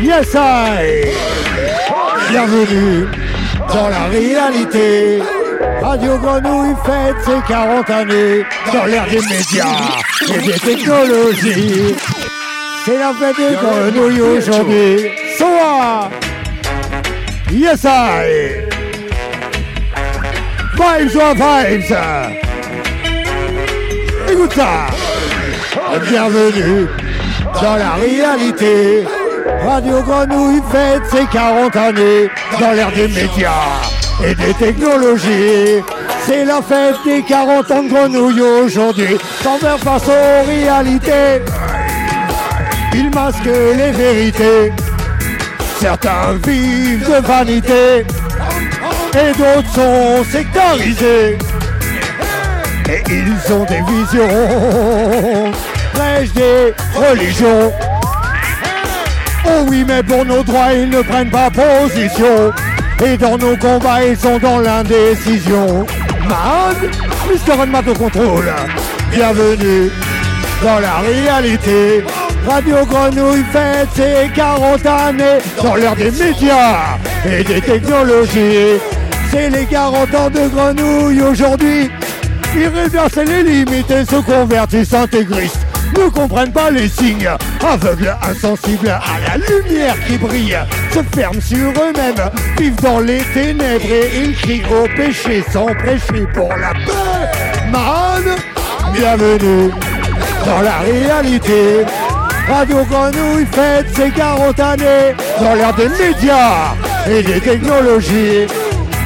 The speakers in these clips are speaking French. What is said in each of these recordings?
Yes, I. Bienvenue dans la réalité. Radio Grenouille fête ses 40 années dans l'ère des médias et des technologies. C'est la fête des grenouilles aujourd'hui. Soa. Yes, I. Vibes or vibes. Écoute ça. Bienvenue dans la réalité. Radio Grenouille fête ses 40 années dans l'ère des médias et des technologies. C'est la fête des 40 ans de Grenouille aujourd'hui, sans faire face aux réalités. Ils masquent les vérités. Certains vivent de vanité et d'autres sont sectarisés. Et ils ont des visions, des religions. Oh oui, mais pour nos droits, ils ne prennent pas position. Et dans nos combats, ils sont dans l'indécision. Man, Mr. Unmat au contrôle. Bienvenue dans la réalité. Radio Grenouille fête ses 40 années dans l'ère des médias et des technologies. C'est les 40 ans de Grenouille aujourd'hui. Ils réversent les limites et se convertissent intégristes. Ne comprennent pas les signes, aveugles, insensibles à la lumière qui brille, se ferment sur eux-mêmes, vivent dans les ténèbres et ils crient au péché sans prêcher pour la paix. Man, bienvenue dans la réalité. Radio Grenouille fête ses 40 années dans l'ère des médias et des technologies.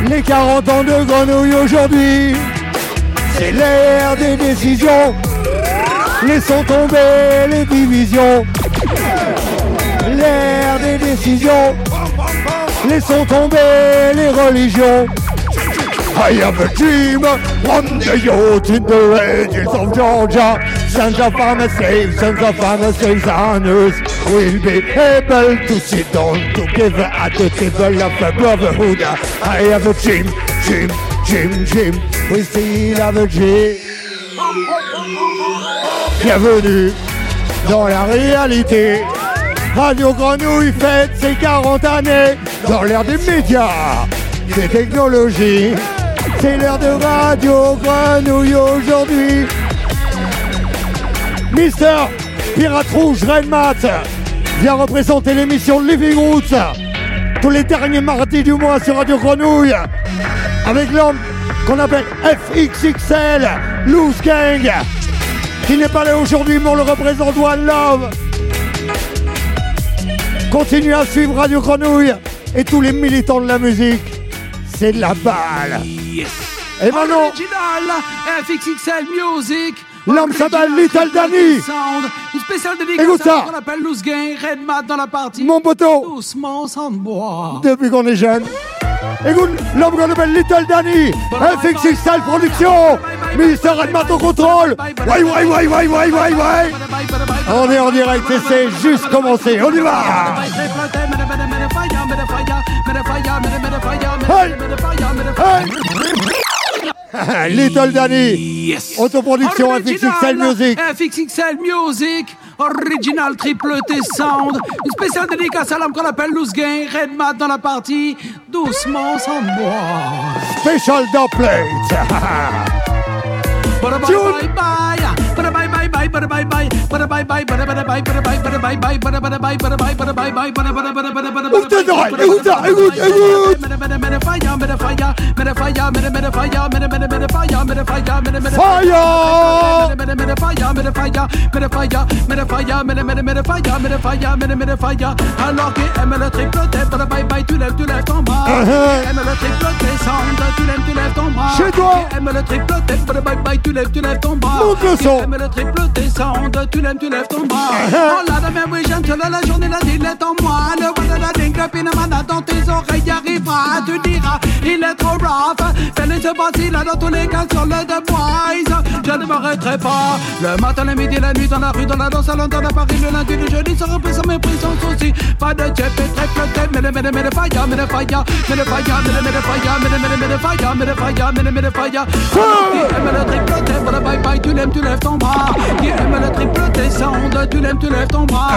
Les 40 ans de Grenouille aujourd'hui, c'est l'ère des décisions. Laissons tomber les divisions. L'ère des décisions. Laissons tomber les religions. I have a dream, one day youth in the ranges of Georgia. Sons of slaves, sons of slaves on will be able to sit down together at the table of a brotherhood. I have a dream, dream, dream, dream. We still have a dream. Bienvenue dans la réalité. Radio Grenouille fête ses 40 années dans l'ère des médias, des technologies. C'est l'heure de Radio Grenouille aujourd'hui. Mister Pirate Rouge Renmat vient représenter l'émission Living Roots tous les derniers mardis du mois sur Radio Grenouille avec l'homme qu'on appelle FXXL, Loose Gang, qui n'est pas là aujourd'hui, mais on le représente One Love. Continuez à suivre Radio Grenouille et tous les militants de la musique. C'est de la balle. Et maintenant, FXXL Music. L'homme s'appelle Little Danny. Sound. Une spéciale dédicace Écoute ça. qu'on appelle Loose Gang, Red Mat dans la partie. mon poteau, Doucement, sans bois. depuis qu'on est jeune. Écoute, l'homme qu'on appelle Little Danny, FXXL Production, Mister Redmat au contrôle. Ouais, ouais, ouais, ouais, ouais, ouais, ouais. On est en direct et c'est juste commencé. On y va. Hey. Little Danny, Yes. autoproduction FXXL Music. FXXL Music. Original triple T Sound. Une spéciale dédicace à l'homme qu'on appelle Loose Gang, Red Mat dans la partie. Doucement, sans bois. Special Dubplate. Bye bye bye bye. Bye bye bye bye bye bye. Bye bye bye bye bye bye bye bye bye bye bye bye bye bye bye bye bye bye bye. Ouvre tes oreilles, écoute ça, écoute, écoute. Fire. Alors qu'il aime le triple T, bye bye, tu lèves, tu lèves ton bras. Uh-huh. Aime le triple T, sound, tu lèves, tu lèves ton bras. Chez toi. Aime le triple T, bye bye, tu lèves, tu lèves ton bras. Monte le son. Aime le triple T, sound, tu lèves, tu lèves ton bras. Uh-huh. Oh là, la même oui, j'aime la journée, la est en moi. Le roi de la dingue, le pinamana dans tes oreilles arrivera. Tu diras, il est trop rough. Se passer là dans tous les cas sur le Boys. Je ne m'arrêterai pas. Le matin, le midi, la nuit, dans la rue, dans la danse, à Londres, à Paris, le lundi, le jeudi, sans repris, sans mépris, sans souci. Pas de jet, mais très flotte, mais le, mais le, mais le fire, mais le fire, mais le fire, mais le, mais le fire, mais le, mais le, mais le fire, mais le fire, mais le, mais le fire. Aime le triple T, voilà bye bye, tu l'aimes, tu lèves ton bras. Qui aime le triple sound, tu l'aimes, tu lèves ton bras.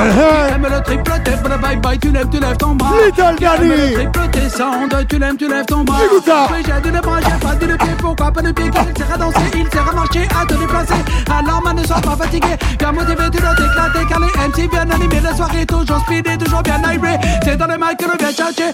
Qui aime le triple T, voilà bye bye, tu l'aimes, tu lèves ton bras. Little Daddy. le triple tu l'aimes, tu lèves ton bras. Écoute ça. J'ai de bras, j'ai pas de pied, pourquoi pas de pied Car il sert à danser, il sert à marcher, à te déplacer. Alors, man, ne sois pas fatigué, bien motivé, tu dois t'éclater. Car les MC bien animés, la soirée toujours speed et toujours bien iré. C'est dans les mics que l'on vient chercher.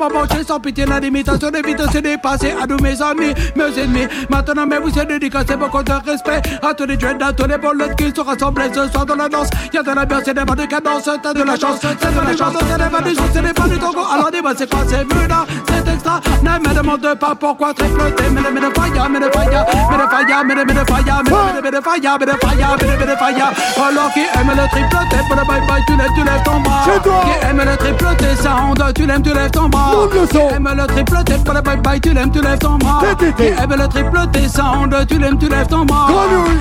Va manger sans pitié, la limitation des vites s'est dépassée. À nous, mes amis, mes ennemis. Maintenant, mais vous êtes dédicacés, beaucoup de respect. À tous les dreads, à tous les bullets qui se rassemblent ce soir dans la danse. Y'a de la bien, c'est des bonnes cadences, t'as de la chance, c'est de la chance, c'est des bonnes choses, c'est des bonnes tango. Alors dis-moi, c'est quoi, c'est Muda, c'est extra. Ne me demande pas pourquoi triple T, mais mais de fire, mais de fire, mais de fire, mais de de fire, mais de de fire, mais de fire, mais de de fire. Alors qui aime le triple T, pour le bye bye, tu lèves, tu lèves ton bras. Qui aime le triple T, sound, tu l'aimes, tu lèves ton bras. Son. Qui aime le triple T, pour le bye bye, tu l'aimes, tu lèves ton bras. Qui aime le triple T, sound, tu l'aimes, tu lèves ton bras. Grenouille.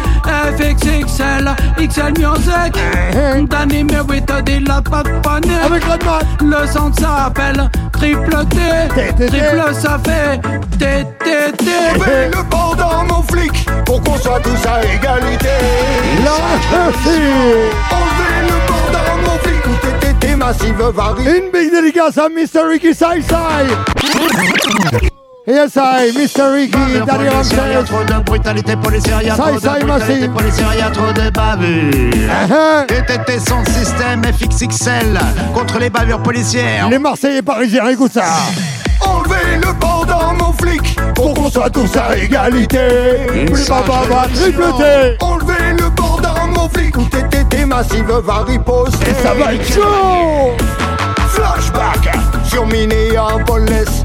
FXXL, XL Music. Danny Merita, dit la patte panée. Avec Redman. Le son s'appelle triple T. Triple ça fait TTT. Mets le bord dans mon flic pour qu'on soit tous à égalité. La. Enlevez le bord dans mon flic où TTT massive varie. Une big dédicace à Mr. Ricky Sai Sai. Yes, I, Mr. Ricky, Daddy Ramsey. trop de brutalité policière, y'a trop de brutalité policière, y'a trop de bavures. TTT son système FXXL contre les bavures policières. Les Marseillais parisiens, écoute ça. Enlevez le bord dans mon flic Pour qu'on soit tous à égalité. Plus papa va triple T. Enlevez le bord dans mon flic où TTT massive varie pose. Et ça va être chaud. Flashback sur Minneapolis.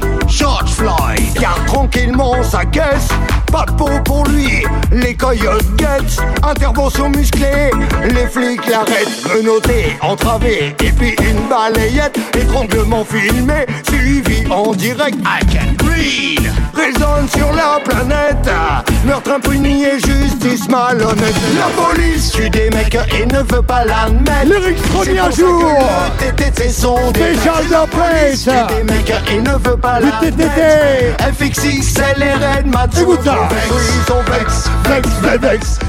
George Floyd. Garde tranquillement sa caisse. Pas de peau pour lui, les coyotes guettent. Intervention musclée, les flics l'arrêtent. Menotté, entravé, et puis une balayette. Étranglement filmé, suivi en direct. I can Résonne sur la planète. Meurtre impuni et justice malhonnête. La police tue des mecs et ne veut pas l'admettre. Lyrics premier jour. le TTT sont des Spécial La des mecs et ne veut pas l'admettre. FXX, c'est les Red Matsu. Écoute ça. Ils sont vex, Vex, vex, vex.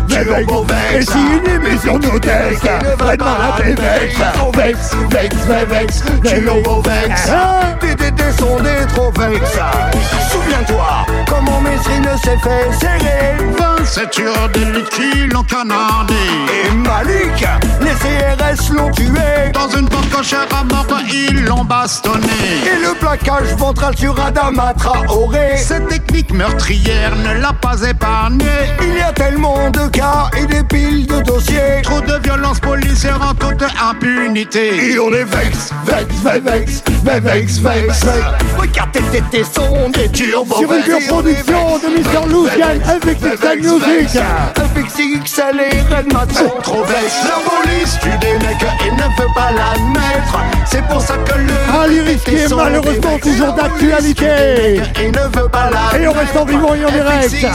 Et si une émission nous teste, Redman a des vex. Vex, vex, vex, vex, vex. Hein? TTT sont des trop vex. Souviens-toi comment Messrine s'est fait serrer. 27 heures de liquide l'ont canardé. Et Malik, les CRS l'ont tué. Dans une porte cochère à mort, ils l'ont bastonné. Et le plaquage ventral sur Adama Traoré. Cette technique meurtrière ne l'a pas épargné. Il y a tellement de cas et des piles de dossiers. Trop de violence policière en toute impunité. Et on est vex, vex, vex, vex, vex, vex, vex, vex. Regarde tes tétés sont des turbos. Sur une production de Mr. Lucian avec Texas Music. FXXL et Redman sont trop vex. La police tue des mecs et ne veut pas l'admettre. C'est pour ça que le. Lyrique qui est malheureusement toujours La d'actualité. Et ne veut pas l'admettre. Et on reste en vivant et en direct.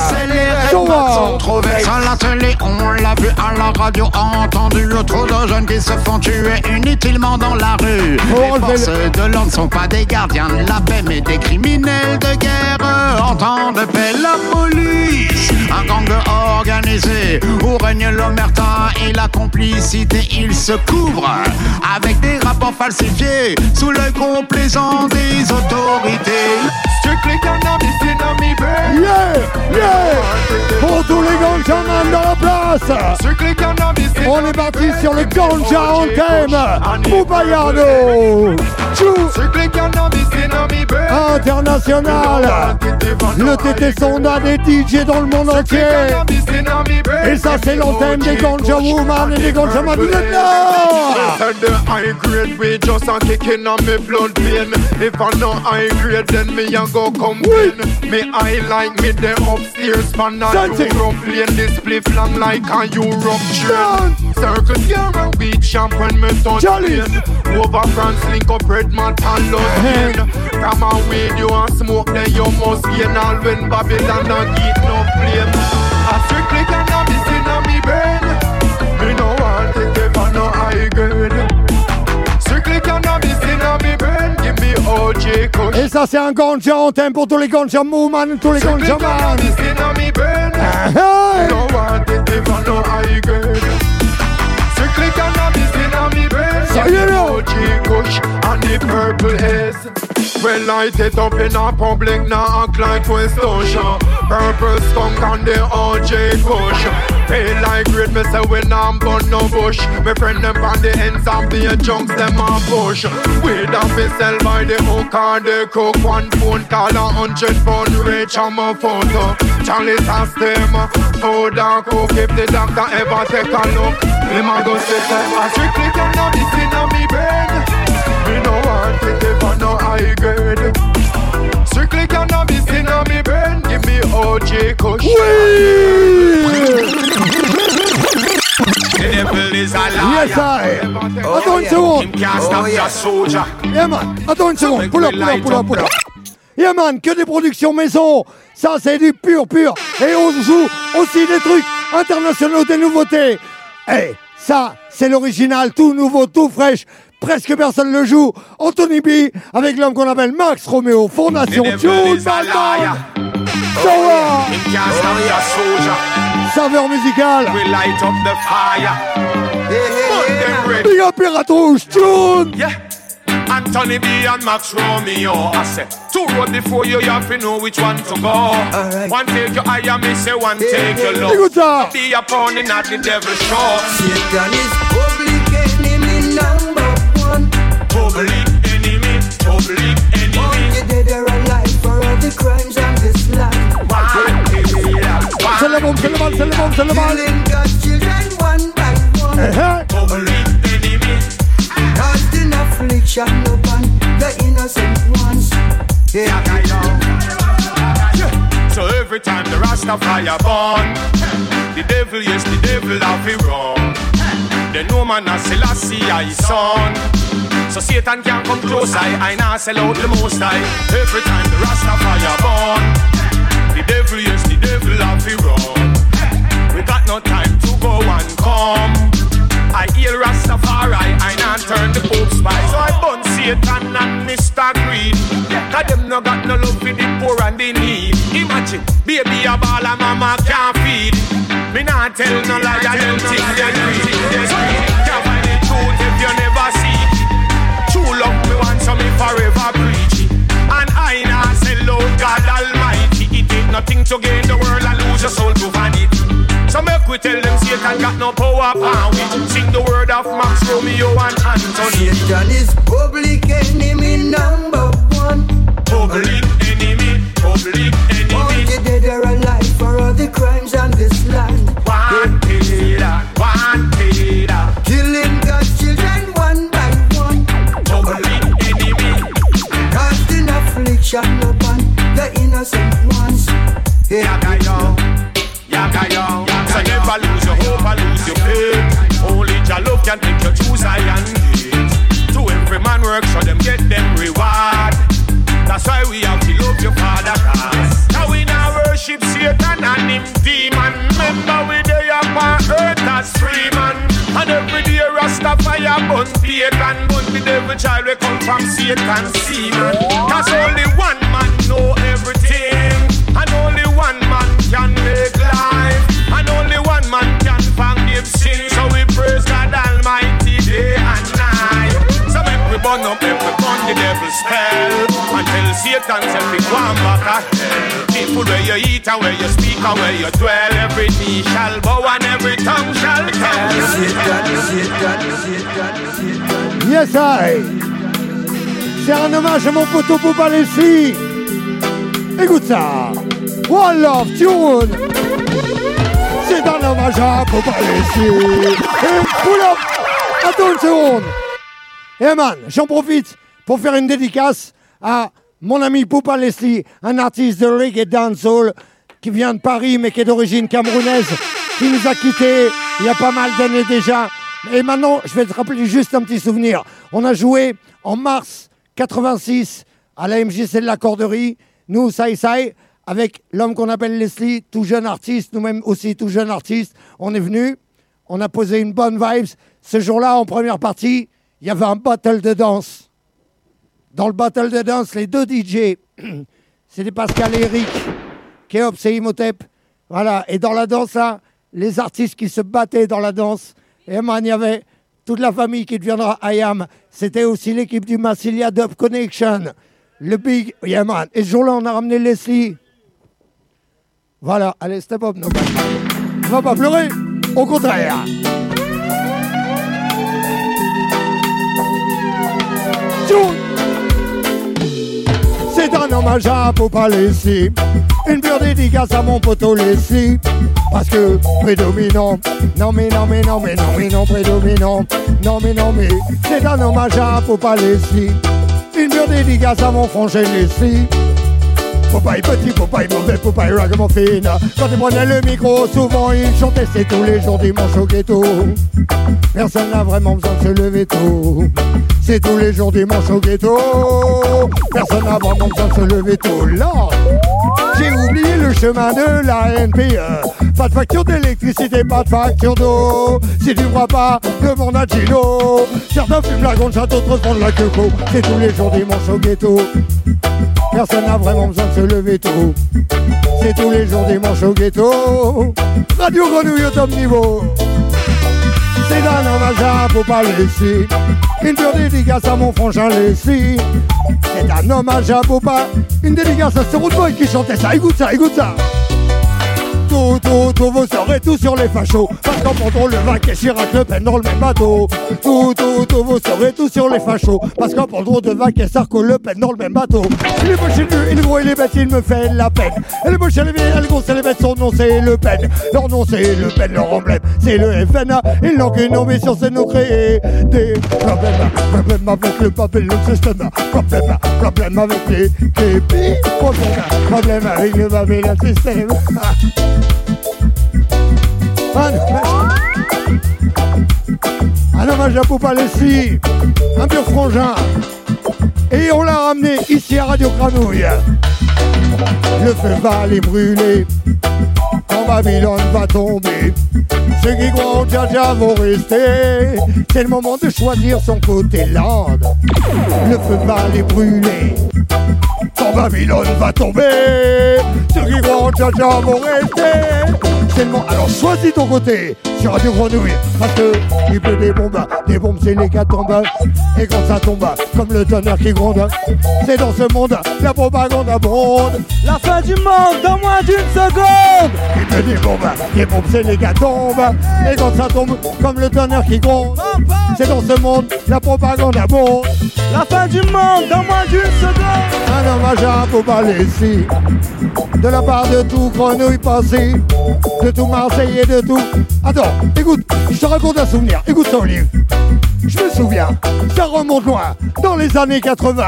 Trop. À la télé, on l'a vu à la radio, entendu trop de jeunes qui se font tuer inutilement dans la rue. Faut Les forces de l'ordre ne sont pas des gardiens de la paix, mais des criminels de guerre. En temps de paix, la police, un gang organisé où règne l'omerta et la complicité. Ils se couvrent avec des rapports falsifiés sous l'œil complaisant des autorités. Strictly cannabis in brain. Yeah, yeah. Pour tous les ganjaman dans la place. Strictly cannabis On est parti sur le ganja anthem. Poubayano. Chou. Strictly cannabis in me brain. International. Le TT Sonda des DJ dans le monde entier. Et ça, c'est l'antenne des ganja woman et des ganja man. Là. The high grade we just a kicking on me blood vein. If I know high grade, then me a go complain. Me I like me the upstairs man a Dance it. Europe lane. This split long like a Europe train. Circle here and we champ when me touch. Over France link up red man and love From a weed you and smoke then you must gain all when Babylon a get no flame. I strictly cannabis no want it if I no high grade. Strictly cannabis in a me brain. Give me OJ kush. Et ça, c'est un ganja en pour tous les ganja movement, tous les ganja man. cannabis inna me brain. Hey! No want it even no high grade. Strictly cannabis me brain. Kush and the purple haze. Well, light it up in a public, now act like Ocean. Purple skunk and the OJ Kush. Feel like great, me say we nah burn no bush. Me friend them on the ends and the junks, them a push. We da fi sell by the hook or the cook. One phone call a hundred pound reach on my photo. Charlie ask them, food or cook. If the doctor ever take a look, him a go say, I strictly cannabis inna me soldier. Yeah, man. Attends une seconde. Pull up, pull up, pull up, pull up. Yeah, man. Que des productions maison. Ça, c'est du pur, pur. Et on joue aussi des trucs internationaux, des nouveautés. Eh, ça, c'est l'original, tout nouveau, tout fraîche. Presque personne le joue. Anthony B avec l'homme qu'on appelle Max Romeo, Fondation Tune a your soldier. saveur musicale. We light up the fire. Burn them red. Big up Pirate Tune. Yeah. Anthony B and Max Romeo. I say, two road before you, you have to know which one to go. One take your eye and me say one take your Écoute love. ça. Be a pounding at the devil show. Satan is public enemy number one. Public enemy, public All enemy. you dead or alive for all the crimes on this land. One killer, C'est le one bombe, c'est le mal, c'est le bombe, c'est le mal. Killing God's children one by one. eh. public enemy. Casting affliction upon the innocent ones. Yeah. So every time the Rastafari born, the devil, yes, the devil have it wrong. The no man a Selassie I son. So Satan can't come close, I, I now sell out the most high. Every time the Rastafari born, the devil, yes, the devil have it wrong. We got no time to go and come. I heal Rastafari, I not turn the Pope spy. So I burn Satan and Mr. Greed. Cause them no got no love for the poor and the need. Imagine, baby a ball and mama can't feed. Me not tell no lie, I them think they greed. Yes, Can't find the truth if you never see. True love me want so me forever preach it. And I now say Lord God Almighty, it ain't nothing to gain the world and lose your soul to vanity. So make we tell them Satan got no power and we sing the word of Max Romeo and Anthony. Satan is public enemy number one. Public enemy, public All enemy. you dead or alive for all the crimes on this land. One killer, one killer. Killing God's children one by one. Public enemy. Casting affliction upon the innocent ones. Yeah. Yaga yo, That's why we have to love your father cause Now we now worship Satan and him demon. Remember we day up on earth as free man. And every day Rastafari bun Satan Bun the devil child we come from Satan semen Cause only one man know everything. And only one man can make burn up, burn the devil's Until Satan tell me go and back a hell food where you eat and where you speak and where you dwell Every knee shall bow and every tongue shall tell Satan, Satan, Satan, Satan. Yes, I. C'est un hommage à mon poteau Bouba Leslie. Écoute ça. One Love Tune. C'est un hommage à Bouba Leslie. Et pull up. Attends une seconde. Eh man, j'en profite pour faire une dédicace à mon ami Poupa Leslie, un artiste de reggae dancehall qui vient de Paris mais qui est d'origine camerounaise, qui nous a quittés il y a pas mal d'années déjà. Et maintenant, je vais te rappeler juste un petit souvenir. On a joué en mars 86 à la MJC de la Corderie, nous, Sai Sai, avec l'homme qu'on appelle Leslie, tout jeune artiste, nous-mêmes aussi tout jeune artiste. On est venu, on a posé une bonne vibes. Ce jour-là, en première partie, il y avait un battle de danse. dans le battle de danse, les deux DJ, c'était Pascal et Eric, Kéops et Imhotep. Voilà, et dans la danse, les artistes qui se battaient dans la danse, et man, il y avait toute la famille qui deviendra IAM. C'était aussi l'équipe du Massilia Dub Connection. Le Big, yeah man. Et ce jour-là, on a ramené Leslie. Voilà, allez, step up, no On va pas pleurer, au contraire. C'est un hommage à Leslie. Une pure dédicace à mon poteau Leslie. Parce que prédominant, non mais non mais non mais non mais non prédominant, non mais non mais c'est un hommage à Popa Leslie. Une pure dédicace à mon frangin Leslie. Popeye petit, Popeye mauvais, Popeye ragamuffin Quand il prenait le micro, souvent il chantait C'est tous les jours dimanche au ghetto. Personne n'a vraiment besoin de se lever tôt. C'est tous les jours dimanche au ghetto. Personne n'a vraiment besoin de se lever tôt. Là, j'ai oublié chemin de la NPE Pas de facture d'électricité, pas de facture d'eau Si tu crois pas, demande à Gino Certains fument la gondcha, d'autres font de la queue C'est tous les jours dimanche au ghetto Personne n'a vraiment besoin de se lever tôt. C'est tous les jours dimanche au ghetto. Radio Grenouille au top niveau. C'est un hommage à faut pas laisser. Une dure dédicace à mon frangin Leslie. C'est un hommage à Boba. Une dédicace à ce boy qui chantait ça. Écoute ça, écoute ça tout, tout, tout, vous serez tous sur les fachos. Parce qu'en pendant le vainc et Chirac Le Pen dans le même bateau. Tout, tout, tout, vous serez tous sur les fachos. Parce qu'en de vainc et Sarko Le Pen dans le même bateau. Il est moche, il est gros, il est bête, il me fait la peine. Elle est moche, elle est vieille, elle est grosse, elle est son nom c'est Le Pen. Leur nom c'est Le Pen, leur emblème c'est le FNA. Ils n'ont qu'une ambition, c'est nous créer des problèmes. Problèmes avec le papier, le système. Problèmes, problèmes avec les. Problèmes, problèmes avec le papier, le système. Un hommage à Poupa Leslie, un pur frangin. Et on l'a ramené ici à Radio Granouille. Le feu va les brûler, quand Babylone va tomber. Ceux qui croient en Dja vont rester. C'est le moment de choisir son côté land. Le feu va les brûler, quand Babylone va tomber. Ceux qui croient en Dja vont rester. Alors choisis ton côté sur Radio Grenouille. Parce que il pleut des bombes. Des bombes, c'est les gars tombent. Et quand ça tombe, comme le tonnerre qui gronde, c'est dans ce monde la propagande abonde. La fin du monde dans moins d'une seconde Il pleut des bombes. Des bombes, c'est les gars tombent. Et quand ça tombe, comme le tonnerre qui gronde, c'est dans ce monde la propagande abonde. La fin du monde dans moins d'une seconde Un hommage à Boba Leslie De la part de tout Grenouille passé De tout Marseille et de tout Attends, écoute, je te raconte un souvenir Écoute ça Olive je me souviens, ça remonte loin, dans les années 80.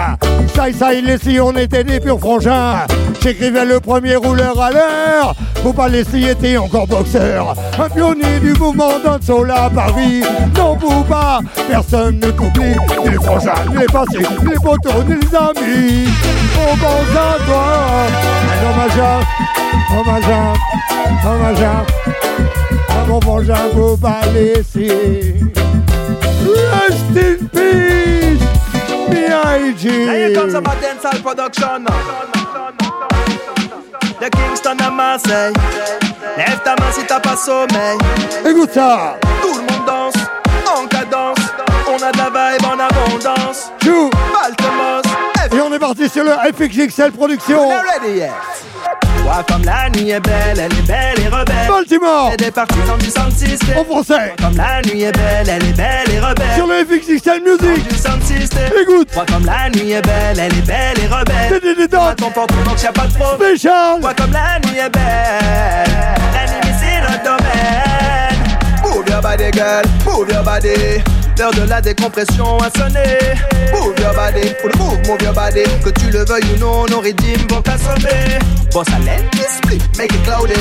Ça et ça, Leslie, on était des purs frangins. J'écrivais le premier rouleur à l'heure. Faut pas Leslie était encore boxeur. Un pionnier du mouvement d'un sol à Paris. Non, faut pas, personne ne t'oublie. Les frangins, les passés, les potos, ni les amis. On pense à toi. Un hommage à, hommage à, hommage à, à mon frangin, faut pas laisser. Rest in peace, B.I.G. Now here comes dancehall production. De Kingston à Marseille. Lève ta main si t'as pas sommeil. Écoute ça. Tout le monde danse, en cadence. On a de la vibe en abondance. Chou. Baltimore. Et on est parti sur le FXXL Production. Ready yet Vois comme la nuit est belle, elle est belle et rebelle. Baltimore. Elle est partie dans du sound system En français. Vois comme la nuit est belle, elle est belle et rebelle. Sur le FXXL Music. Du sound system Écoute. Vois comme la nuit est belle, elle est belle et rebelle. C'est des dédans ton comportement que y'a pas de problème Spécial. Vois comme la nuit est belle La nuit c'est notre domaine. Move your body girl, move your body L'heure de la décompression a sonné Move your body, pour le move, move your body. Que tu le veuilles ou non, nos rythmes vont t'assommer. Boss à l'aile, split, make it cloudy.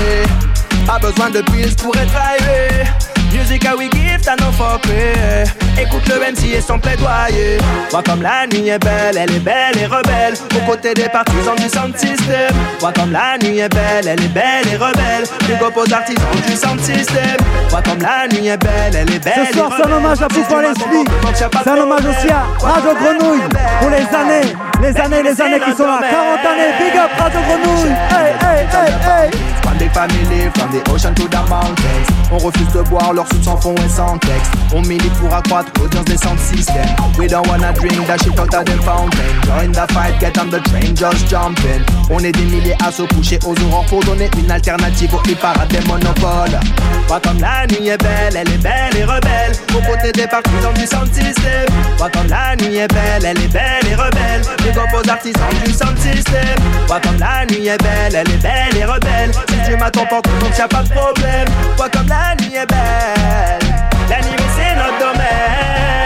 Pas besoin de pills pour être drivé Music we give, t'as no fuck Écoute le MC et son plaidoyer. Vois comme la nuit est belle, elle est belle et rebelle. Aux côtés des partisans du sound system. Vois comme la nuit est belle, elle est belle et rebelle. Up aux artisans du sound system. Vois comme la nuit est belle, elle est belle. Ce soir, c'est un hommage à Pouvoir l'Esprit. C'est un hommage aussi à Radio Grenouille pour les années, les années, les années qui sont là. 40 années, big up Radio Grenouille. Family, from the ocean to the mountains. On refuse de boire leur soupe sans fond et sans texte. On milite pour accroître l'audience des sound systems. We don't wanna drink that shit out of the fountain. Join the fight, get on the train, just jump in. On est des milliers à se coucher aux aurores pour donner une alternative aux parades des monopoles. Vois comme la nuit est belle, elle est belle et rebelle. Aux côtés des partisans du sound system. Vois comme la nuit est belle, elle est belle et rebelle. Les aux artisans du sound system. Vois comme la nuit est belle, elle est belle et rebelle. Si tu m'attends pas, donc y'a pas de problème. Vois comme la nuit est belle. La nuit, c'est notre domaine.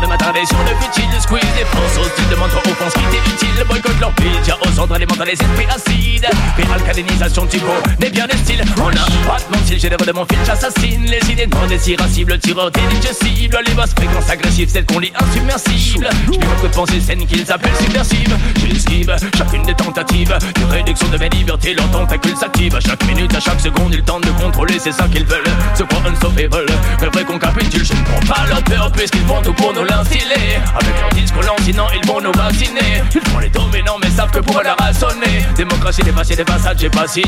De m'attarder sur le de squeeze Des forces hostiles demandent trop offense qui t'est utile. Boycott leur tiens aux ordres alimentant les esprits acides. Péralcalinisation typo, n'est bien des styles On a pas de style, généreux de mon fil J'assassine les idées non désiracibles Tireur cible Les basses fréquences agressives, celles qu'on lit insubmersibles. J'pis beaucoup de pensées saines qu'ils appellent subversives. J'esquive chacune des tentatives De réduction de mes libertés, leur tentacule s'active À chaque minute, à chaque seconde, ils tentent de contrôler, c'est ça qu'ils veulent. Se croient unstoppable, mais vrai qu'on capitule. Je ne prends pas leur peur puisqu'ils font tout pour nous Avec leur discours lancinant, ils vont nous vacciner Ils font les dominants mais savent que pour leur rassonner Démocratie dépassée, des façades, j'ai pas signé.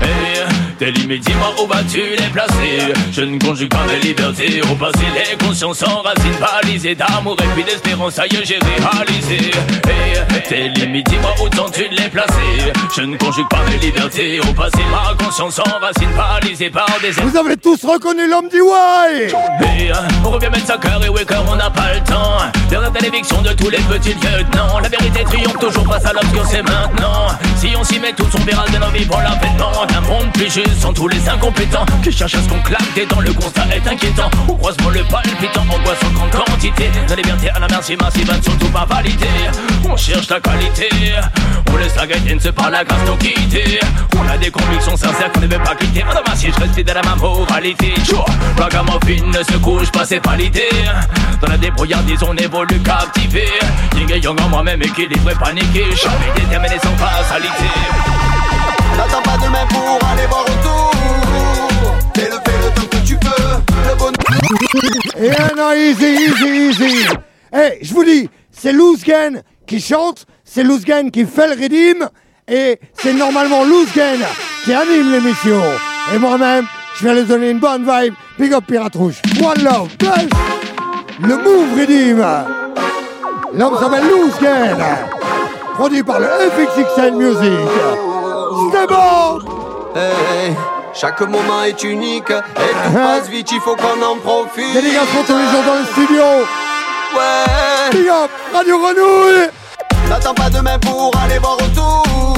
Hey, tes limites, dis-moi où vas-tu les placer? Je ne conjugue pas mes libertés. Au passé Les consciences racines balisées d'amour. Et puis d'espérance est, j'ai réalisé. Hey, tes limites, dis-moi où tentes-tu de les placer? Je ne conjugue pas mes libertés. Au passé Ma conscience racines balisée par des Vous avez tous reconnu l'homme du Why Hey, on revient mettre sa cœur et On n'a pas le temps Derrière l'éviction de tous les petits lieutenants. La vérité triomphe toujours face à l'obscur, c'est maintenant. Si on s'y met tous, on verra de nos vies pour l'avènement d'un monde plus juste sans tous les incompétents Qui cherchent à ce qu'on claque des dents, le constat est inquiétant. On croise moi le palpitant, angoisse en grande quantité. La liberté à la merci massive, surtout pas validée On cherche la qualité, on laisse la gaieté ne se par la grâce nous quitter. On a des convictions sincères qu'on ne veut pas quitter. Ah non, si je reste fidèle à ma moralité La gamophine ne se couche pas, c'est pas l'idée Dans la débrouillardise on évolue captivé Ying et Yang en moi-même équilibré, paniqué Jamais déterminé sans fatalité N'attends pas demain pour aller voir autour. Fais le fais le temps que tu peux. Le bon. Et un non, easy, easy, easy. Eh, je vous dis, c'est Louzgen qui chante, c'est Louzgen qui fait le redeem, et c'est normalement Louzgen qui anime l'émission. Et moi-même, je vais lui donner une bonne vibe. Big up Pirate Rouge. One love, le move redeem. L'homme s'appelle Louzgen, produit par le FXXN Music. C'était bon Hey, chaque moment est unique et tout passe vite, il faut qu'on en profite. Dédicace tous les jours dans le studio. Ouais. Big up, Radio Grenouille. N'attends pas demain pour aller voir autour.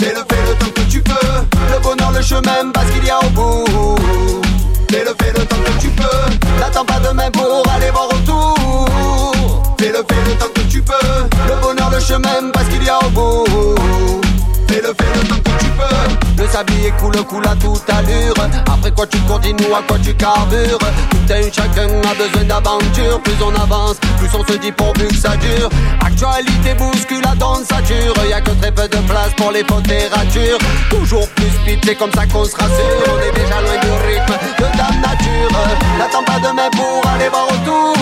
Fais le fais le temps que tu peux. Le bonheur, le chemin, parce qu'il y a au bout. Fais le fais le temps que tu peux. N'attends pas demain pour aller voir autour. Fais le fais le temps que tu peux. Le bonheur, le chemin, parce qu'il y a au bout. Fais le fais le temps que tu peux. Le sablier coule, coule à toute allure. Après quoi tu continues, à quoi tu carbures. Tout un chacun a besoin d'aventure. Plus on avance, plus on se dit pourvu que ça dure. Actualité bouscule la dansature. Y a que très peu de place pour les fautes et ratures. Toujours plus vite, c'est comme ça qu'on se rassure. On est déjà loin du rythme de dame nature. N'attends pas demain pour aller voir autour.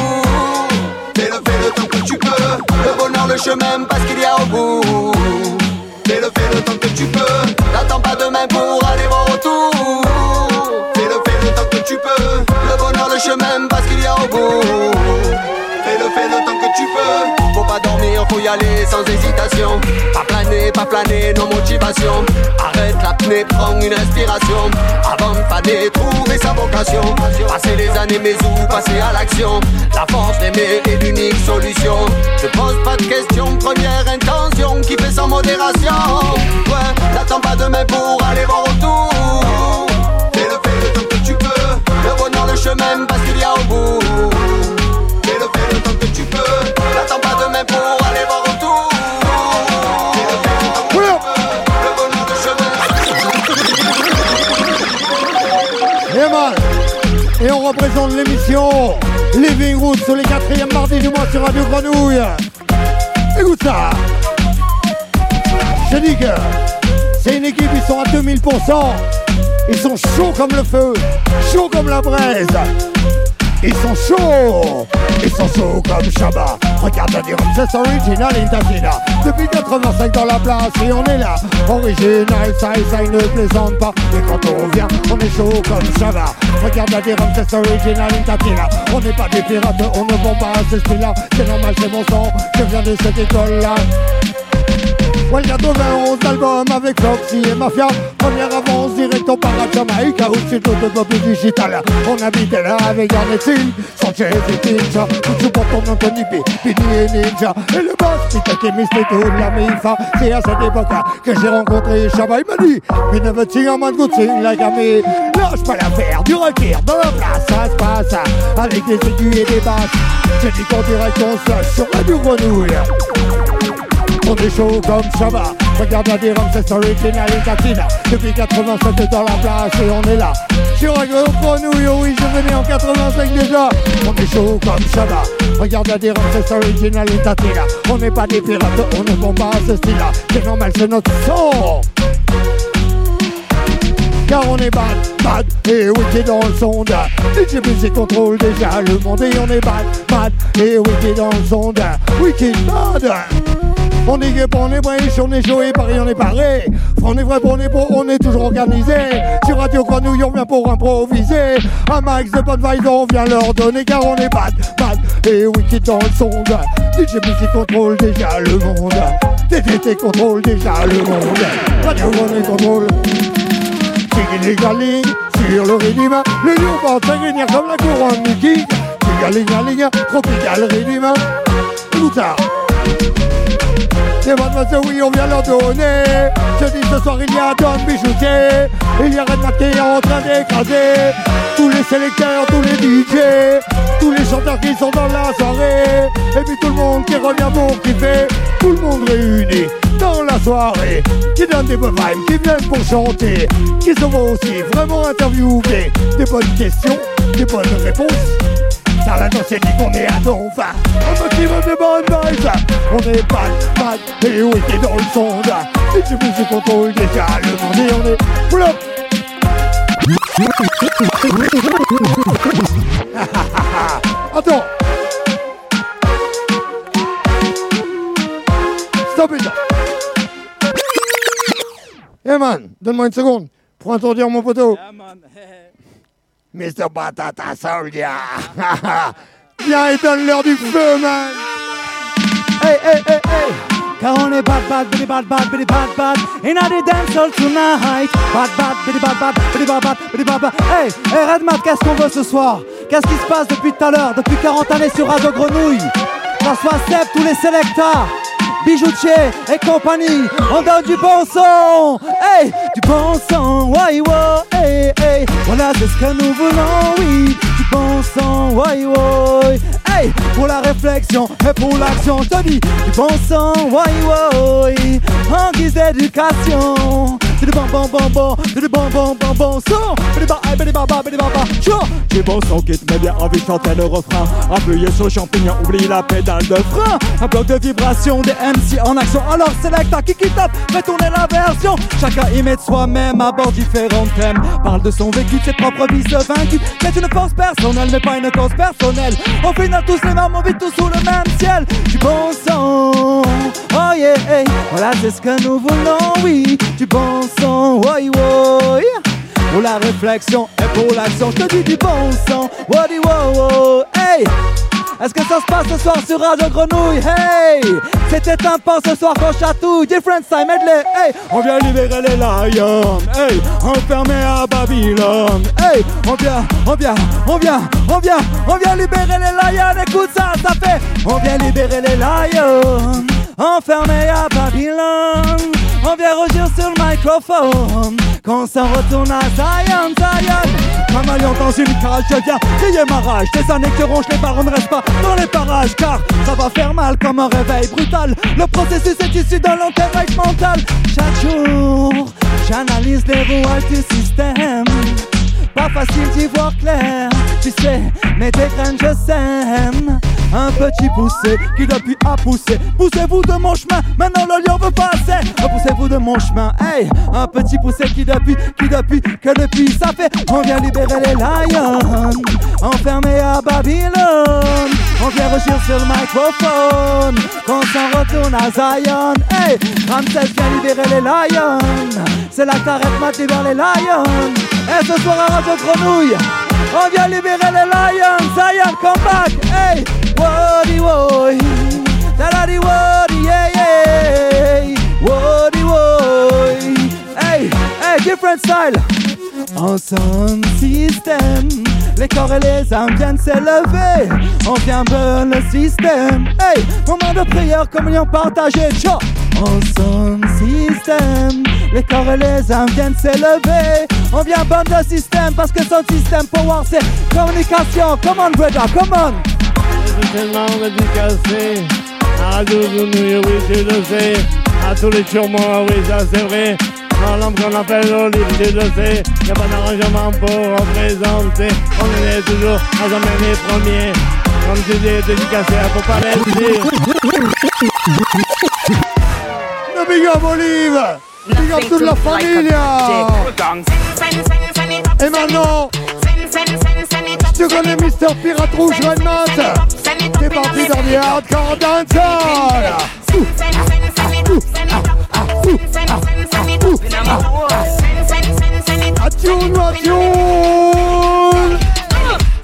Fais le fais le temps que tu peux. Le bonheur, le chemin, parce qu'il y a au bout. Fais le fais le temps que tu peux. N'attends pas demain pour aller voir autour. Fais le fais le temps que tu peux. Le bonheur, le chemin, parce qu'il y a au bout. Fais le fais le temps que tu peux. Aller sans hésitation. Pas planer, pas planer, nos motivations. Arrête l'apnée, prends une inspiration. Avant de faner, trouver sa vocation. Passer les années, mais où passer à l'action? La force d'aimer est l'unique solution. Je pose pas de questions, première intention qui fait sans modération. Ouais, n'attends pas demain pour aller voir autour. Fais le fais le temps que tu peux. Le bonheur, le chemin, parce qu'il y a au bout. Représente l'émission Living Room sur les quatrièmes mardis du mois sur Radio Grenouille. Écoute ça. Je dis que c'est une équipe, ils sont à 2000%. Ils sont chauds comme le feu, chauds comme la braise. Ils sont chauds, ils sont chauds comme Shabba. Regarde la dirum, c'est original Intatina. Depuis 85 dans la place et on est là. Original, ça et ça, il ne plaisante pas. Et quand on revient, on est chaud comme Shabba. Regarde la dirum, c'est original Intatina. On n'est pas des pirates, on ne vend pas à ce style-là. C'est normal, c'est mon sang, je viens de cette école-là. Ouais, a 91 albums avec Foxy et Mafia. Première avance, direct on part à Jamaïca ou c'est tout de digital. On habite là avec Garnettine, Sanchez et Pincha. Tout pour ton Anthony B, Pini et Ninja. Et le boss, Peter Kemis, et tout la MIFA. C'est à cette époque que j'ai rencontré Shabba. Il m'a dit, mais ne veux-tu en mode good thing like a me? Lâche pas l'affaire, du require dans la place, ça se passe. Avec des aigus et des basses. J'ai dit qu'en direct on se sur Radio Grenouille. On est chaud comme Shabba Regarde la dirham, c'est original et Katina. Depuis 87 dans la place et on est là. Sur un gros grenouille, oui je venais en 85 déjà. On est chaud comme Shabba Regarde la dirham, c'est original et Katina. On n'est pas des pirates, on ne vend pas ce style-là. C'est normal, c'est notre son car on est bad, bad et wicked dans le sonde. DJ Music contrôle déjà le monde et on est bad, bad et wicked dans le sonde. Wicked bad. On est gay, on est brèche, on est et Paris, on est paré. On est vrai, on est beau, on est toujours organisé. Sur Radio Grenouille, on vient pour improviser. Un max de bonnes vibes, on vient leur donner car on est bad, bad et wicked dans le sonde. DJ Music contrôle déjà le monde. TTT contrôle déjà le monde. Radio Grenouille contrôle. Tiggy-ling-a-ling, sur le rythme, le lion va s'agrénir comme la couronne du king. Tiggy-ling-a-ling, tropical tout ça. Et mademoiselle, oui, on vient leur donner. Je dis ce soir, il y a Don Bijoutier. Il y a Red qui est en train d'écraser. Tous les sélecteurs, tous les DJ. Tous les chanteurs qui sont dans la soirée. Et puis tout le monde qui revient pour kiffer. Tout le monde réuni dans la soirée. Qui donne des bonnes vibes, qui viennent pour chanter. Qui se vont aussi vraiment interviewer. Des bonnes questions, des bonnes réponses. Car la danse dit qu'on est à ton fin On maximum des bonnes On est bad, bad et oui t'es dans le sonde Et tu musique contrôle déjà le monde on est pull up Attends. Stop it. Eh man, donne-moi une seconde. Pour introduire mon poteau Mr. Batata Soldier. Viens et donne l'heure du feu, man. Hey, hey, hey, hey. Car on est bad, bad, bitty bad, bad, bitty bad, bad. In the dance hall tonight. Bad, bad, bitty bad, bad, bitty bad, bad, bad, bad. Hey, hey, Redmat, qu'est-ce qu'on veut ce soir? Qu'est-ce qui se passe depuis tout à l'heure? Depuis 40 années sur Radio Grenouille. François Sepp, tous les sélecteurs. Bijoutier et compagnie, on donne du bon son, hey, du bon son, ouais, ouais, voilà c'est ce que nous voulons, oui, du bon son, ouais, ouais, hey, pour la réflexion et pour l'action, je dis, du bon son, ouais, ouais, en guise d'éducation, du bon, bon, bon, bon, du bon, bon, bon, bon son, du bon son qui te bien envie de chanter le refrain, appuyez sur champignon, oublie la pédale de frein, un bloc de vibration des MC en action. Alors sélecte à qui qui tape, fait tourner la version. Chacun y met soi-même, aborde différents thèmes. Parle de son vécu, de ses propres vies de vaincu. C'est une force personnelle, mais pas une cause personnelle. Au final, tous les mêmes, on vit tous sous le même ciel. Du bon son, oh yeah, hey. voilà c'est ce que nous voulons, oui. Du bon Pour la réflexion et pour l'action, je te dis du bon son, wadi wow, hey. Est-ce que ça se passe ce soir sur Radio Grenouille? Hey! C'était un pas ce soir qu'on chatouille. Different Time Medley. Hey! On vient libérer les lions. Hey! Enfermés à Babylone. Hey! On vient, on vient, on vient, on vient, on vient libérer les lions. Écoute ça, ça fait. On vient libérer les lions. Enfermés à Babylone. On vient rougir sur le microphone. Qu'on s'en retourne à Zion, Zion. Camalion dans une cage, je viens crier ma rage. Des années que ronge les barons ne restent pas dans les parages. Car ça va faire mal comme un réveil brutal. Le processus est issu d'un long mental. Chaque jour, j'analyse les rouages du système. pas facile d'y voir clair. Tu sais, mais tes graines je sème. Un petit poussé qui depuis a poussé. Poussez-vous de mon chemin, maintenant le lion veut passer. Poussez-vous de mon chemin, hey. Un petit poussé qui depuis, qui depuis, que depuis ça fait. On vient libérer les lions, enfermés à Babylone. On vient rugir sur le microphone, qu'on s'en retourne à Zion. Hey, Ramsès vient libérer les lions. C'est la carette mat libère les lions. Et ce soir à Radio Grenouille, on vient libérer les lions. Zion, come back, hey. Woody woy, da-da-di woody, yeah, yeah. Woody woy, hey, hey, different style. En sound système, les corps et les âmes viennent s'élever. On vient burn le système. Hey, moment de prière, communion partagée. Tcha. En sound système, les corps et les âmes viennent s'élever. On vient burn le système parce que son système power c'est communication. Come on, brother, come on. Tellement dédicacé à Radio Grenouille, oui, tu le sais. À tous les turments, oui, ça c'est vrai. Dans l'homme qu'on appelle Olive, tu le sais. Y'a pas d'arrangement pour représenter. On est toujours à jamais les premiers. Comme tu dis, dédicacé, faut pas laisser. Le big up Olive! Big up toute la famille! Et maintenant, tu connais Mister Pirate Rouge parti dans les hardcore dancehall Attune, attune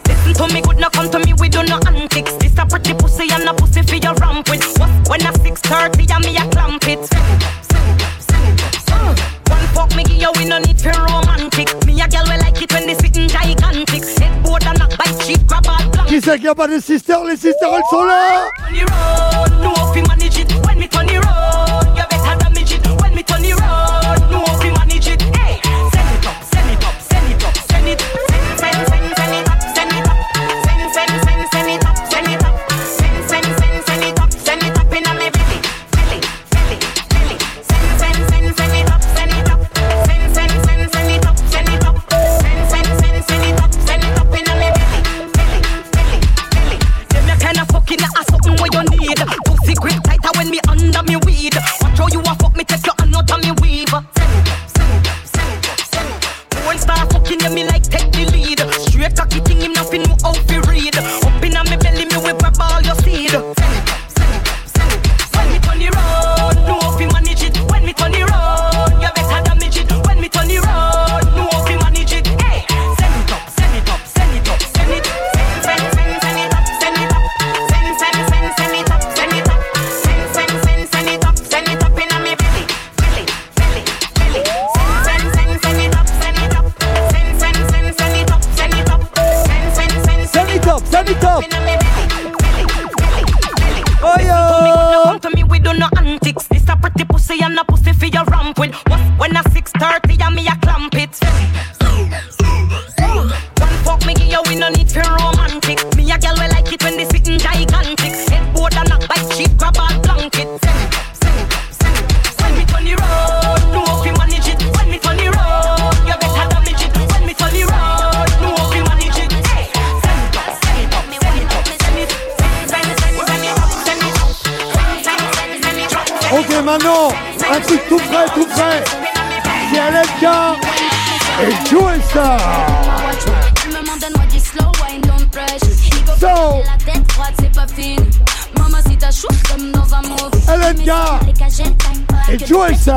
Listen to me good, now come to me, we do no antics. This a pretty pussy and a pussy for your ramp with. When a 6.30 and me a clamp it. One fuck me give you, we no need for Qui c'est qu'il n'y a pas de sisters Les sisters, elles sont là maintenant, un truc tout frais, tout frais C'est LFK et faut So. un. LFK et Joey Star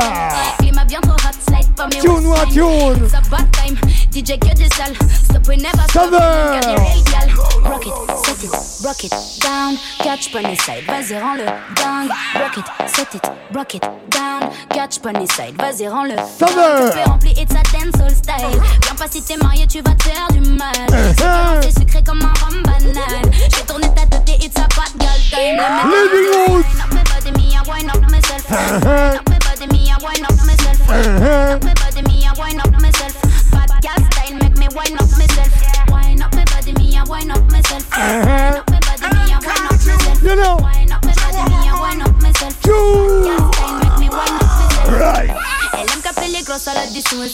Pas mes Tune à tune Ça bat time, DJ que des salles. Stop, we never stop. Real gal. Rock it, set it, rock it down. Catch pony side, vas-y, rends-le dingue. Rock it, set it, rock it down. Catch pony side, vas-y, rends-le Cover. Café rempli et de sa dancehall style. Viens pas si t'es marié, tu vas te faire du mal. Uh-huh. C'est sucré comme un rhum banane. J'ai tourné ta tête et it's a bad girl time. Living me body, me a up me body, me a up on Uh-huh. Up my body, me wind up myself. Bad gas make me wind up myself. Wind up my body, me wind up myself. Wind up my body, me wind up myself. You know.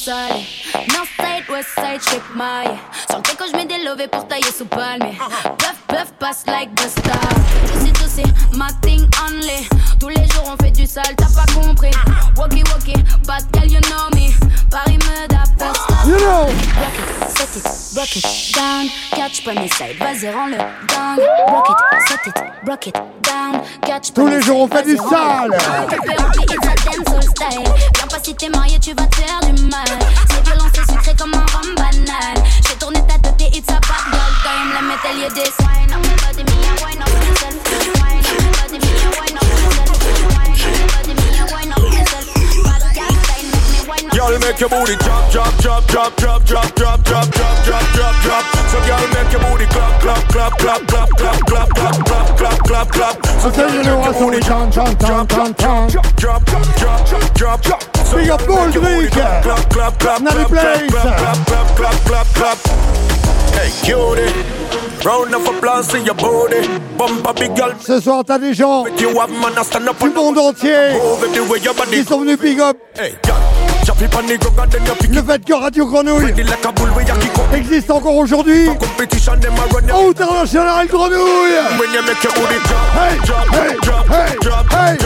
La. North side, west side, check my. maille. Que je mets des levées pour tailler sous palme. Puff, pass like the star. Toussi, toussi, my thing only. Tous les jours on fait du sale, t'as pas compris. Walkie, walkie, bad girl, you know me. Paris me da You know. Rock it, set it, rock it down. Catch pony side, vas-y, rends-le down. Rock it, set it, rock it down. Catch Tous les jours on fait du sale. Viens pas si t'es marié, tu vas te faire du mal. C'est violent, c'est sucré comme un rhum banal. J'ai tourné ta it's a bad girl time. La métallier des swine. Up my body, me, I wine up myself. Wine up my body, me, I wine up myself. Wine up my body, me, I wine up myself. Bad girl time, make me wine up Girl, make your booty drop, drop, drop, drop, drop, drop, drop, drop, drop, drop, drop, drop. So girl, make your booty clap, clap, clap, clap, clap, clap, clap, clap, clap, clap, clap, clap. So Cette génération les chant, chant, chant, chant, chant. drop, drop, drop, drop, drop. So Big up girl, make your booty Boldrick. clap, clap, clap, clap, Naughty clap, clap, Place. clap, clap, clap, clap, Ce soir, t'as des gens du monde entier qui sont venus big up le fait que Radio Grenouille existe encore aujourd'hui. You. International Grenouille Hey, hey, hey.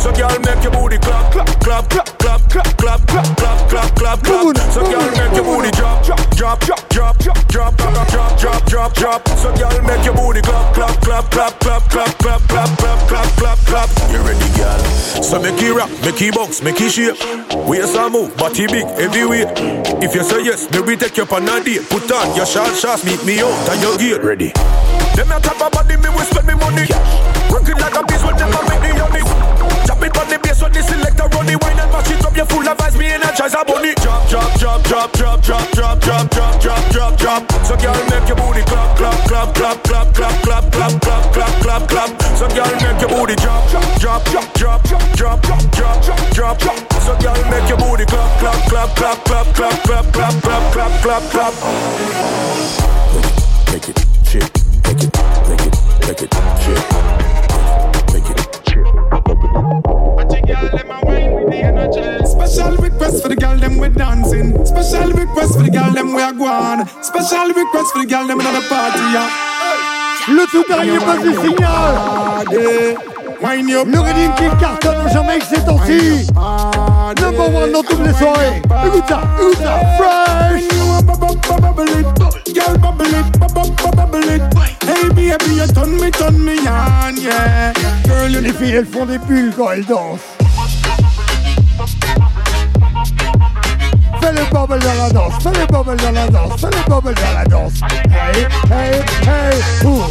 So girl, make your booty clap, clap, clap, clap, clap, clap, clap, clap, clap, clap, clap, Come on, clap. So come girl, drop, drop, drop, drop, drop, drop, drop, drop. So girl, make your booty clap, clap, clap, clap, clap, clap, clap, clap, clap, clap, clap, clap. You ready, girl? So make it rock, make it bounce, make it shake. Waist a move, body big, heavyweight. If you say yes, maybe take you on a date. Put on your short shots, meet me out at your gate. Ready. Them a top of body, me will spend me money. Working like a beast when them a make the honey. It on the bass when the selector run the wine and mash it up. You full of ice, me energize a bunny. Drop, drop, drop, drop, drop, drop, drop, drop, drop, drop, drop, drop. So girl, make your booty clap, clap, clap, clap, clap, clap, clap, clap, clap, clap, clap, clap. So girl, make your booty drop, drop, drop, drop, drop, drop, drop, drop, drop. So girl, make your booty clap, clap, clap, clap, clap, clap, clap, clap, clap, clap, clap, clap. Make it, shit, make it, make it, make it, shit, Special request for the girl them we dancing. Special request for the girl them we are going. Special request for the girl them in the party. Yeah. Le tout dernier passe du signal Le Redeem qui cartonne au Jamaïque ces temps-ci Number one dans toutes les soirées Écoute ça, écoute ça, fresh girl bubble it, bubble bubble it. Hey baby, you turn me, turn me on, yeah. Girl, you Les filles elles font des bulles quand elles dansent Fais le bubble dans la danse, fais le bubble dans la danse, fais le bubble dans la danse. Hey, hey, hey, ouh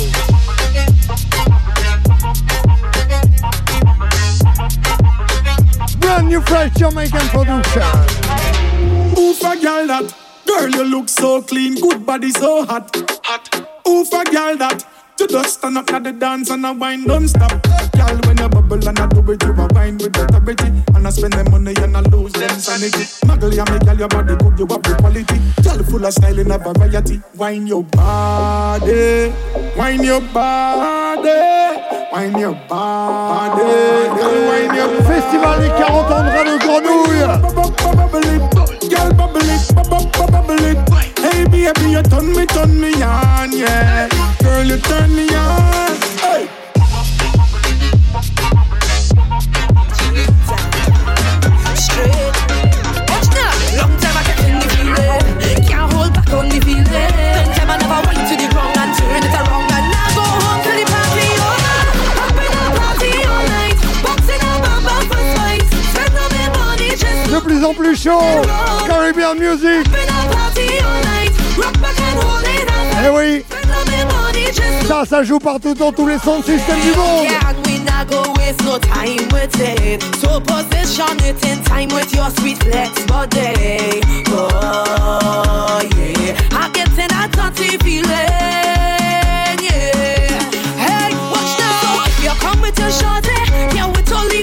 Brand new fresh Jamaican production. Oof a girl that Girl you look so clean, good body so hot. Hot. Oof a girl that To just stand up at the dance and a wine don't stop Girl when you bubble and I do it you a wine with authority And I spend the money and I lose them sanity Muggle ya me girl your body good you have the quality Girl full of style and a variety Wine your body Wine your body Wine your body Girl wine your Festival des 40 ans de Grenouille girl bubble it, bubble bubble it. Hey baby, you turn me, turn me on, yeah. Girl, you turn me on. De plus en plus chaud, Caribbean Music. Eh oui, ça, ça joue partout dans tous les sons de système du monde. Not go waste no time with it. So position it in time with your sweet flex body. Oh yeah, I get in a touchy feeling. Yeah. Hey, watch now. You come with your shorty, yeah, we totally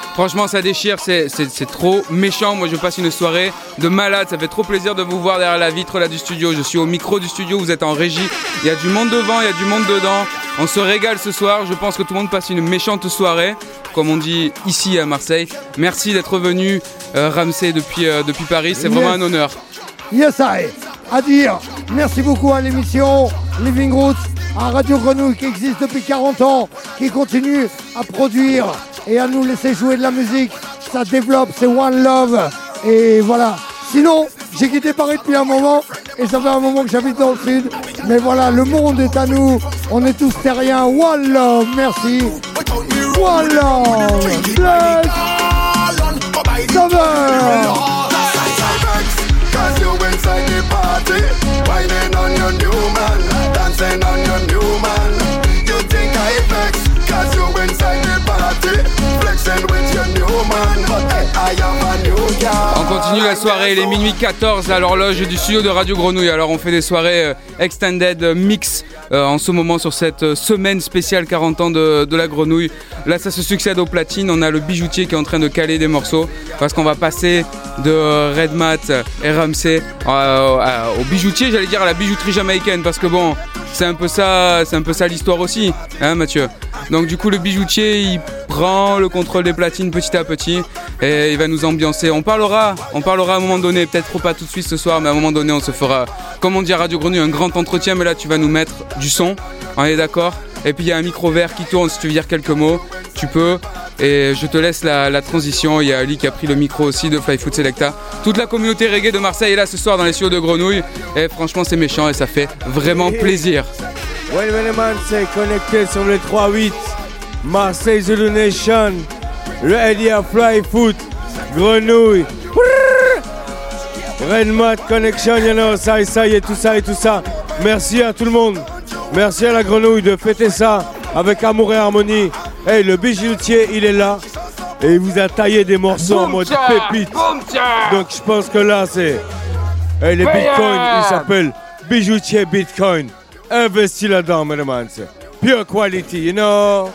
Franchement, ça déchire, c'est trop méchant. Moi, je passe une soirée de malade. Ça fait trop plaisir de vous voir derrière la vitre là du studio. Je suis au micro du studio, vous êtes en régie. Il y a du monde devant, il y a du monde dedans. On se régale ce soir. Je pense que tout le monde passe une méchante soirée, comme on dit ici à Marseille. Merci d'être venu, euh, Ramsey, depuis, euh, Paris. C'est vraiment un honneur. Yes. À dire, merci beaucoup à l'émission Living Roots, à Radio Grenouille qui existe depuis 40 ans, qui continue à produire et à nous laisser jouer de la musique. Ça développe, c'est One Love. Et voilà. Sinon, j'ai quitté Paris depuis un moment et ça fait un moment que j'habite dans le sud. Mais voilà, le monde est à nous. On est tous terriens. One Love, merci. One Love. With your new man On continue la soirée, il est minuit 14 à l'horloge du studio de Radio Grenouille. Alors on fait des soirées euh, extended mix euh, en ce moment sur cette euh, semaine spéciale 40 ans de, la Grenouille. Là ça se succède aux platines, on a le bijoutier qui est en train de caler des morceaux parce qu'on va passer de euh, Red Mat et Ramsey au bijoutier, j'allais dire à la bijouterie jamaïcaine parce que bon, c'est un peu ça, c'est un peu ça l'histoire aussi, hein Mathieu? Donc du coup le bijoutier il prend le contrôle des platines petit à petit et il va nous ambiancer. On parlera, on parlera à un moment donné, peut-être pas tout de suite ce soir, mais à un moment donné on se fera, comme on dit à Radio Grenouille, un grand entretien. Mais là tu vas nous mettre du son, on est d'accord? Et puis il y a un micro vert qui tourne. Si tu veux dire quelques mots, tu peux. Et je te laisse la, transition. Il y a Ali qui a pris le micro aussi de Fly Food Selecta. Toute la communauté reggae de Marseille est là ce soir dans les studios de Grenouille. Et franchement c'est méchant et ça fait vraiment plaisir. Well, Veneman, c'est connecté sur le 3-8. Marseille Zulu Nation. Foot. Grenouille. Renmat Connection, you know, ça et ça et tout ça et tout ça. Merci à tout le monde. Merci à la grenouille de fêter ça avec amour et harmonie. Hey, le bijoutier, il est là. Et il vous a taillé des morceaux en mode pépite. Donc je pense que là, c'est. Hey, les Bam. bitcoins, il s'appelle bijoutier bitcoin. Investi là-dedans, mesdames. Pure quality, you know.